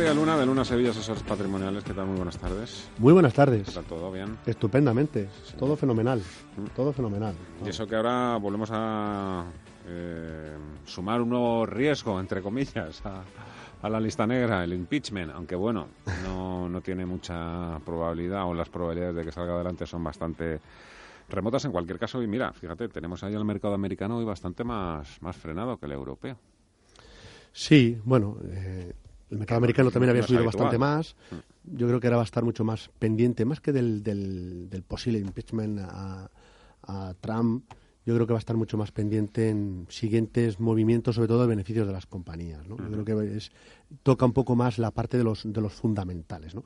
María Luna, de Luna Sevilla, asesores patrimoniales. ¿Qué tal? Muy buenas tardes. Muy buenas tardes. ¿Qué tal? ¿Todo bien? Estupendamente. Todo fenomenal. Mm. Todo fenomenal. Y eso que ahora volvemos a eh, sumar un nuevo riesgo, entre comillas, a, la lista negra, el impeachment. Aunque bueno, no, no tiene mucha probabilidad o las probabilidades de que salga adelante son bastante remotas en cualquier caso. Y mira, fíjate, tenemos ahí el mercado americano hoy bastante más, más frenado que el europeo. Sí, bueno, eh, el mercado americano también había subido bastante más. Mm. Yo creo que ahora va a estar mucho más pendiente, más que del, del, posible impeachment a, Trump. Yo creo que va a estar mucho más pendiente en siguientes movimientos, sobre todo de beneficios de las compañías. ¿no? Yo creo que es, toca un poco más la parte de los, de los fundamentales. ¿no?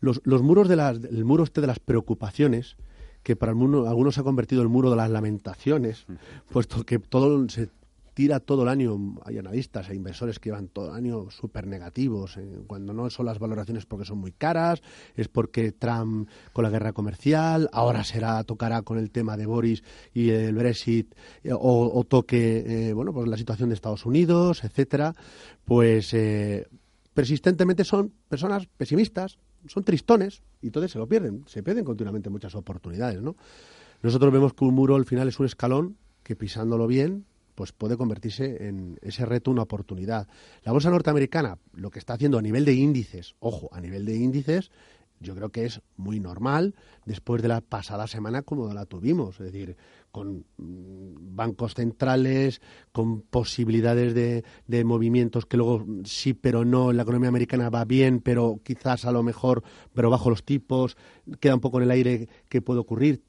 Los, los muros de las, el muro este de las preocupaciones, que para algunos se ha convertido en el muro de las lamentaciones, puesto que todo se tira todo el año, hay analistas e inversores que llevan todo el año súper negativos, eh, cuando no son las valoraciones porque son muy caras, es porque Trump con la guerra comercial, ahora será, tocará con el tema de Boris y el Brexit, eh, o, toque, eh, bueno, pues la situación de Estados Unidos, etcétera, pues persistentemente son personas pesimistas, son tristones, y entonces se lo pierden, se pierden continuamente muchas oportunidades, ¿no? Nosotros vemos que un muro al final es un escalón que pisándolo bien pues puede convertirse en ese reto una oportunidad. La bolsa norteamericana, lo que está haciendo a nivel de índices, ojo, a nivel de índices, yo creo que es muy normal después de la pasada semana como la tuvimos, es decir, con mm, bancos centrales, con posibilidades de, de, movimientos que luego sí, pero no, la economía americana va bien, pero quizás a lo mejor, pero bajo los tipos, queda un poco en el aire que puede ocurrir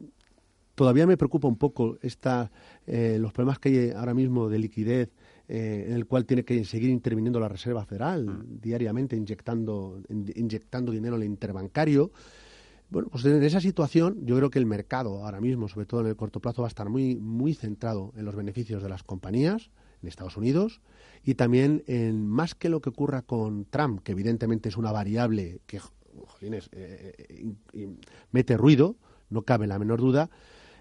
todavía me preocupa un poco esta, eh, los problemas que hay ahora mismo de liquidez, eh, en el cual tiene que seguir interviniendo la Reserva Federal mm. diariamente, inyectando, inyectando dinero en el interbancario. Bueno, pues en esa situación yo creo que el mercado ahora mismo, sobre todo en el corto plazo, va a estar muy, muy centrado en los beneficios de las compañías en Estados Unidos y también en más que lo que ocurra con Trump, que evidentemente es una variable que jolines, eh, mete ruido, no cabe la menor duda,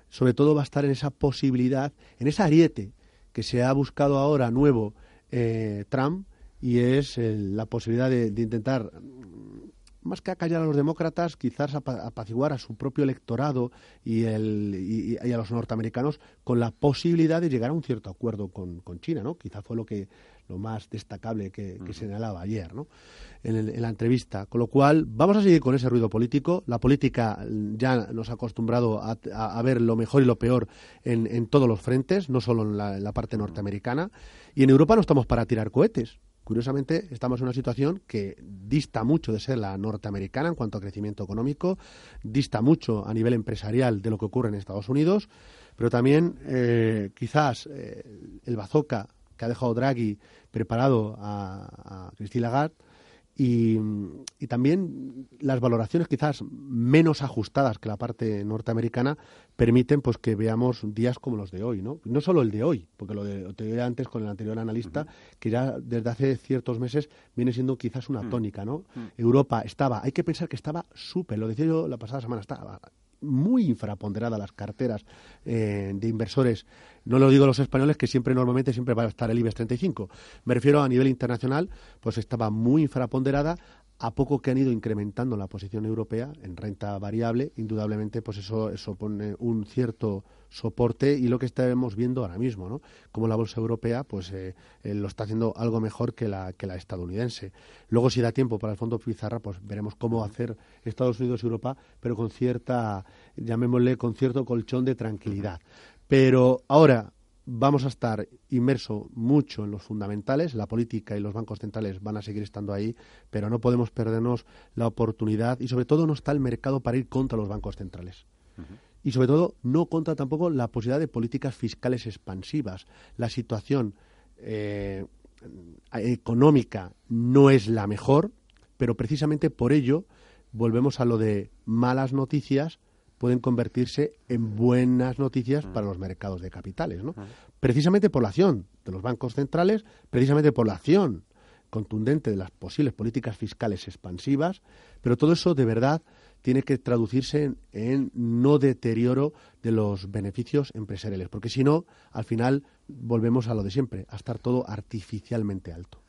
sobre todo va a estar en esa posibilidad, en ese ariete que se ha buscado ahora nuevo eh, Trump y es la posibilidad de, intentar mm, más que acallar a los demócratas, quizás apaciguar a su propio electorado y, el, y, a los norteamericanos con la posibilidad de llegar a un cierto acuerdo con, con China, ¿no? Quizás fue lo que lo más destacable que, señalaba ayer ¿no? en, la entrevista. Con lo cual, vamos a seguir con ese ruido político. La política ya nos ha acostumbrado a, ver lo mejor y lo peor en, todos los frentes, no solo en la, parte norteamericana. Y en Europa no estamos para tirar cohetes. Curiosamente, estamos en una situación que dista mucho de ser la norteamericana en cuanto a crecimiento económico, dista mucho a nivel empresarial de lo que ocurre en Estados Unidos, pero también eh, quizás eh, el bazooka que ha dejado Draghi preparado a, a Christine Lagarde y, también las valoraciones quizás menos ajustadas que la parte norteamericana permiten pues que veamos días como los de hoy, ¿no? No solo el de hoy, porque lo de, te antes con el anterior analista, que ya desde hace ciertos meses viene siendo quizás una tónica, ¿no? Europa estaba, hay que pensar que estaba súper, lo decía yo la pasada semana, estaba muy infraponderada las carteras eh, de inversores. No lo digo los españoles, que siempre normalmente siempre va a estar el IBEX 35. Me refiero a nivel internacional, pues estaba muy infraponderada a poco que han ido incrementando la posición europea en renta variable, indudablemente, pues eso, eso pone un cierto soporte y lo que estamos viendo ahora mismo, ¿no? Como la bolsa europea, pues eh, eh, lo está haciendo algo mejor que la, que la estadounidense. Luego, si da tiempo para el fondo Pizarra, pues veremos cómo hacer Estados Unidos y Europa, pero con cierta, llamémosle, con cierto colchón de tranquilidad. Pero ahora, vamos a estar inmersos mucho en los fundamentales, la política y los bancos centrales van a seguir estando ahí, pero no podemos perdernos la oportunidad y sobre todo no está el mercado para ir contra los bancos centrales. Y sobre todo no contra tampoco la posibilidad de políticas fiscales expansivas. La situación eh, económica no es la mejor, pero precisamente por ello volvemos a lo de malas noticias pueden convertirse en buenas noticias mm. para los mercados de capitales, ¿no? Precisamente por la acción de los bancos centrales, precisamente por la acción contundente de las posibles políticas fiscales expansivas, pero todo eso de verdad tiene que traducirse en, no deterioro de los beneficios empresariales, porque si no, al final volvemos a lo de siempre, a estar todo artificialmente alto.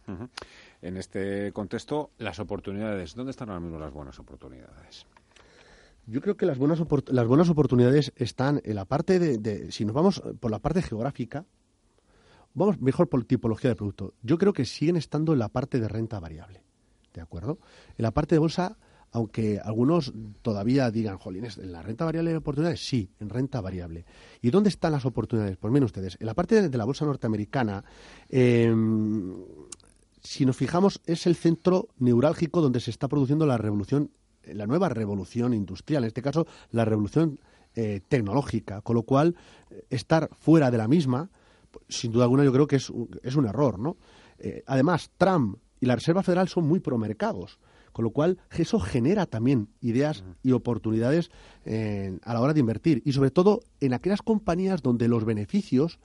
En este contexto, las oportunidades, ¿dónde están ahora mismo las buenas oportunidades? Yo creo que las buenas, las buenas oportunidades están en la parte de, si nos vamos por la parte geográfica, vamos mejor por tipología de producto. Yo creo que siguen estando en la parte de renta variable, ¿de acuerdo? En la parte de bolsa, aunque algunos todavía digan, jolines, ¿en la renta variable hay oportunidades? Sí, en renta variable. ¿Y dónde están las oportunidades? Pues miren ustedes, en la parte de, la bolsa norteamericana, em, si nos fijamos, es el centro neurálgico donde se está produciendo la revolución la nueva revolución industrial, en este caso la revolución eh, tecnológica, con lo cual eh, estar fuera de la misma, sin duda alguna yo creo que es, es un error, ¿no? Eh, además, Trump y la Reserva Federal son muy promercados, con lo cual eso genera también ideas y oportunidades a la hora de invertir y sobre todo en aquellas compañías donde los beneficios,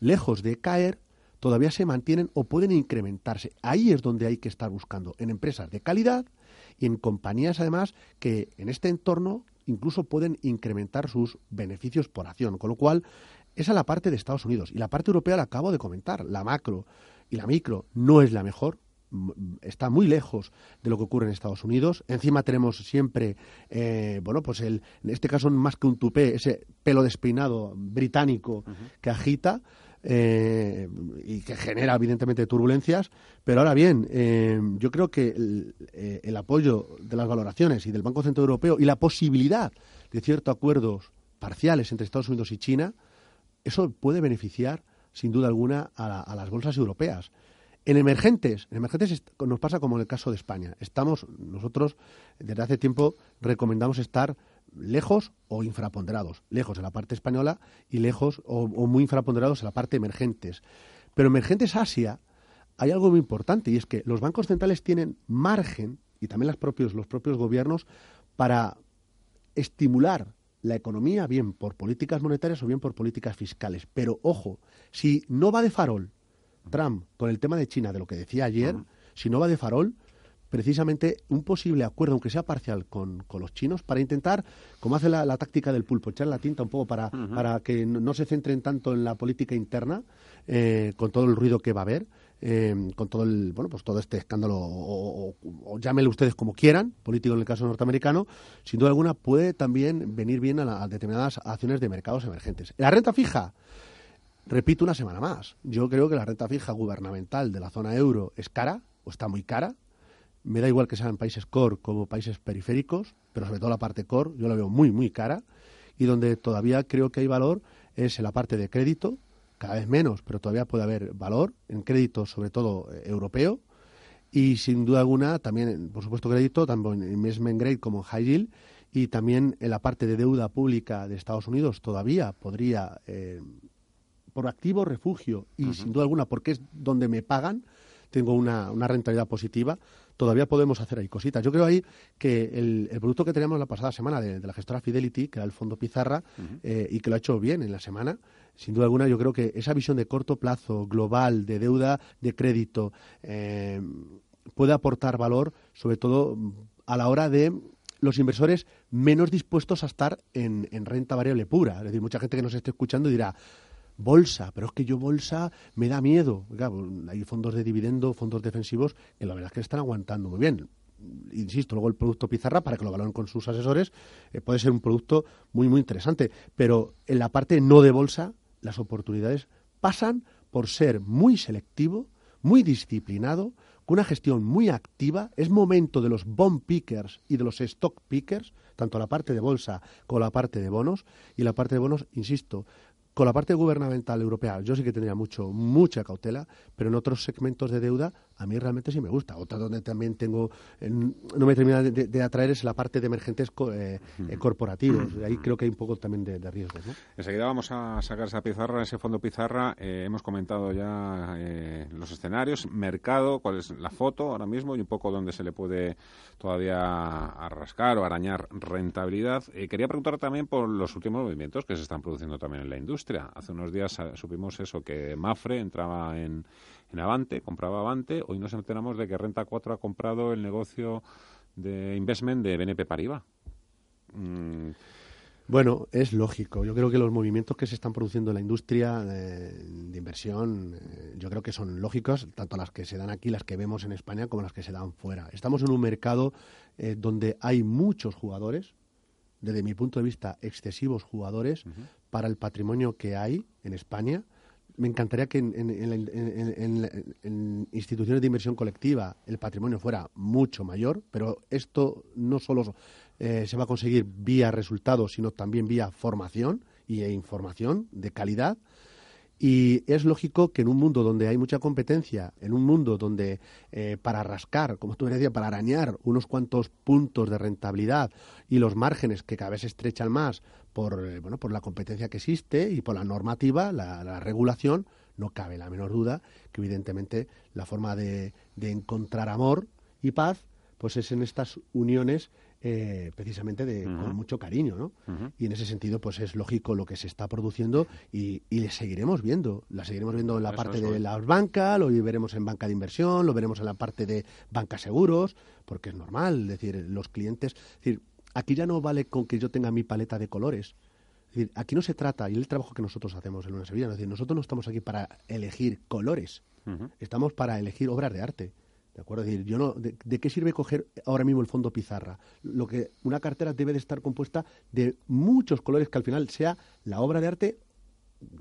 lejos de caer, todavía se mantienen o pueden incrementarse. Ahí es donde hay que estar buscando, en empresas de calidad y en compañías además que en este entorno incluso pueden incrementar sus beneficios por acción. Con lo cual, esa es la parte de Estados Unidos. Y la parte europea la acabo de comentar. La macro y la micro no es la mejor, está muy lejos de lo que ocurre en Estados Unidos. Encima tenemos siempre, eh, bueno, pues el, en este caso más que un tupé, ese pelo despeinado británico que agita. Eh, y que genera evidentemente turbulencias. Pero ahora bien, eh, yo creo que eh, el, apoyo de las valoraciones y del Banco Central Europeo y la posibilidad de ciertos acuerdos parciales entre Estados Unidos y China, eso puede beneficiar sin duda alguna a, las bolsas europeas. En emergentes, en emergentes nos pasa como en el caso de España. Estamos, nosotros desde hace tiempo recomendamos estar lejos o infraponderados, lejos en la parte española y lejos o, muy infraponderados en la parte emergentes. Pero emergentes Asia hay algo muy importante y es que los bancos centrales tienen margen y también los propios, los propios gobiernos para estimular la economía bien por políticas monetarias o bien por políticas fiscales. Pero ojo, si no va de farol Trump con el tema de China, de lo que decía ayer, si no va de farol, precisamente un posible acuerdo, aunque sea parcial, con, los chinos para intentar, como hace la, táctica del pulpo, echar la tinta un poco para, para que no, se centren tanto en la política interna, eh, con todo el ruido que va a haber, eh, con todo el, bueno, pues todo este escándalo, o, llámenle ustedes como quieran, político en el caso norteamericano, sin duda alguna puede también venir bien a, a determinadas acciones de mercados emergentes. La renta fija, repito una semana más, yo creo que la renta fija gubernamental de la zona euro es cara, o está muy cara, me da igual que sean países core como países periféricos, pero sobre todo la parte core, yo la veo muy, muy cara. Y donde todavía creo que hay valor es en la parte de crédito, cada vez menos, pero todavía puede haber valor en crédito, sobre todo eh, europeo. Y sin duda alguna, también, por supuesto, crédito, tanto en investment grade como en high yield. Y también en la parte de deuda pública de Estados Unidos todavía podría, eh, por activo, refugio y sin duda alguna, porque es donde me pagan, tengo una, una rentabilidad positiva, todavía podemos hacer ahí cositas. Yo creo ahí que el, producto que teníamos la pasada semana de, la gestora Fidelity, que era el fondo Pizarra, eh, y que lo ha hecho bien en la semana, sin duda alguna, yo creo que esa visión de corto plazo, global, de deuda, de crédito, eh, puede aportar valor, sobre todo a la hora de los inversores menos dispuestos a estar en, en renta variable pura. Es decir, mucha gente que nos esté escuchando dirá, bolsa, pero es que yo bolsa me da miedo. hay fondos de dividendo, fondos defensivos, que la verdad es que están aguantando muy bien. Insisto, luego el producto pizarra, para que lo valoren con sus asesores, eh, puede ser un producto muy, muy interesante. Pero en la parte no de bolsa, las oportunidades pasan por ser muy selectivo, muy disciplinado, con una gestión muy activa. Es momento de los bond pickers y de los stock pickers, tanto la parte de bolsa como la parte de bonos. Y la parte de bonos, insisto, con la parte gubernamental europea, yo sí que tendría mucho, mucha cautela, pero en otros segmentos de deuda a mí realmente sí me gusta. Otra donde también tengo, no me termina de, atraer es la parte de emergentes eh, eh, corporativos. Ahí creo que hay un poco también de, de riesgo. Enseguida vamos a sacar esa pizarra, ese fondo pizarra. Eh, hemos comentado ya los escenarios, mercado, cuál es la foto ahora mismo y un poco dónde se le puede todavía arrascar o arañar rentabilidad. quería preguntar también por los últimos movimientos que se están produciendo también en la industria. Hace unos días supimos eso, que Mafre entraba en en Avante, compraba Avante. Hoy nos enteramos de que Renta 4 ha comprado el negocio de investment de BNP Paribas. Mm. Bueno, es lógico. Yo creo que los movimientos que se están produciendo en la industria eh, de inversión, eh, yo creo que son lógicos, tanto las que se dan aquí, las que vemos en España, como las que se dan fuera. Estamos en un mercado eh, donde hay muchos jugadores, desde mi punto de vista, excesivos jugadores para el patrimonio que hay en España me encantaría que en, instituciones de inversión colectiva el patrimonio fuera mucho mayor, pero esto no solo eh, se va a conseguir vía resultados, sino también vía formación y e información de calidad y es lógico que en un mundo donde hay mucha competencia, en un mundo donde eh, para rascar, como tú decías, para arañar unos cuantos puntos de rentabilidad y los márgenes que cada vez se estrechan más por, eh, bueno, por la competencia que existe y por la normativa, la, regulación, no cabe la menor duda que evidentemente la forma de, de encontrar amor y paz pues es en estas uniones eh, precisamente de, con mucho cariño, ¿no? Y en ese sentido, pues es lógico lo que se está produciendo y, le seguiremos viendo. La seguiremos viendo en la parte de la banca, lo veremos en banca de inversión, lo veremos en la parte de banca seguros, porque es normal, es decir, los clientes... Es decir, aquí ya no vale con que yo tenga mi paleta de colores. Es decir, aquí no se trata, y el trabajo que nosotros hacemos en una Sevilla, es decir, nosotros no estamos aquí para elegir colores, estamos para elegir obras de arte. ¿De acuerdo? decir, yo no, de, qué sirve coger ahora mismo el fondo pizarra? Lo que una cartera debe de estar compuesta de muchos colores que al final sea la obra de arte,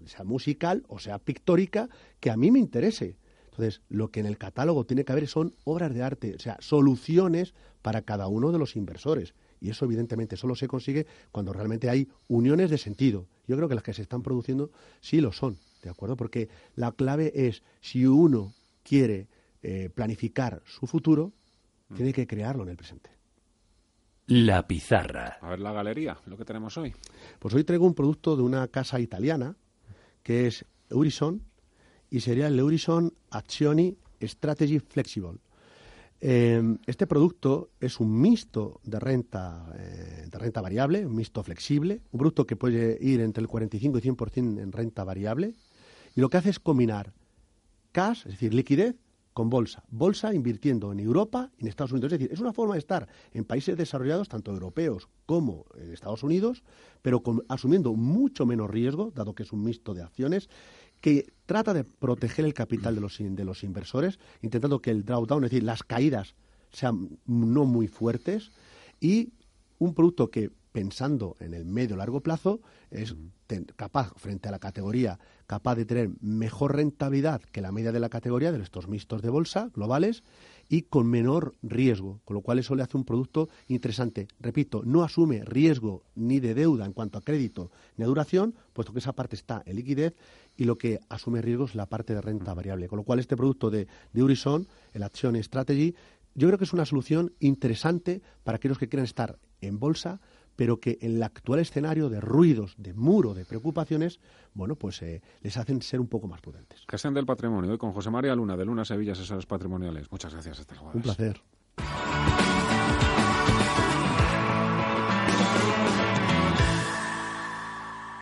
sea musical o sea pictórica, que a mí me interese. Entonces, lo que en el catálogo tiene que haber son obras de arte, o sea, soluciones para cada uno de los inversores. Y eso, evidentemente, solo se consigue cuando realmente hay uniones de sentido. Yo creo que las que se están produciendo sí lo son, ¿de acuerdo? Porque la clave es, si uno quiere eh, planificar su futuro, mm. tiene que crearlo en el presente. La pizarra. A ver la galería, lo que tenemos hoy. Pues hoy traigo un producto de una casa italiana que es Eurison y sería el Eurison Azioni Strategy Flexible. Eh, este producto es un mixto de renta, eh, de renta variable, un mixto flexible, un producto que puede ir entre el 45 y 100% en renta variable y lo que hace es combinar cash, es decir, liquidez, con bolsa. Bolsa invirtiendo en Europa y en Estados Unidos. Es decir, es una forma de estar en países desarrollados, tanto europeos como en Estados Unidos, pero asumiendo mucho menos riesgo, dado que es un mixto de acciones, que trata de proteger el capital de los, de los inversores, intentando que el drawdown, es decir, las caídas, sean no muy fuertes, y un producto que pensando en el medio largo plazo, es capaz, frente a la categoría, capaz de tener mejor rentabilidad que la media de la categoría de estos mixtos de bolsa globales y con menor riesgo, con lo cual eso le hace un producto interesante. Repito, no asume riesgo ni de deuda en cuanto a crédito ni a duración, puesto que esa parte está en liquidez y lo que asume riesgo es la parte de renta variable. Con lo cual este producto de, de Urison, el Action Strategy, yo creo que es una solución interesante para aquellos que quieran estar en bolsa, pero que en el actual escenario de ruidos, de muro, de preocupaciones, bueno, pues eh, les hacen ser un poco más prudentes. Gestión del patrimonio, hoy con José María Luna, de Luna Sevilla, asesores patrimoniales. Muchas gracias, hasta luego. Un placer.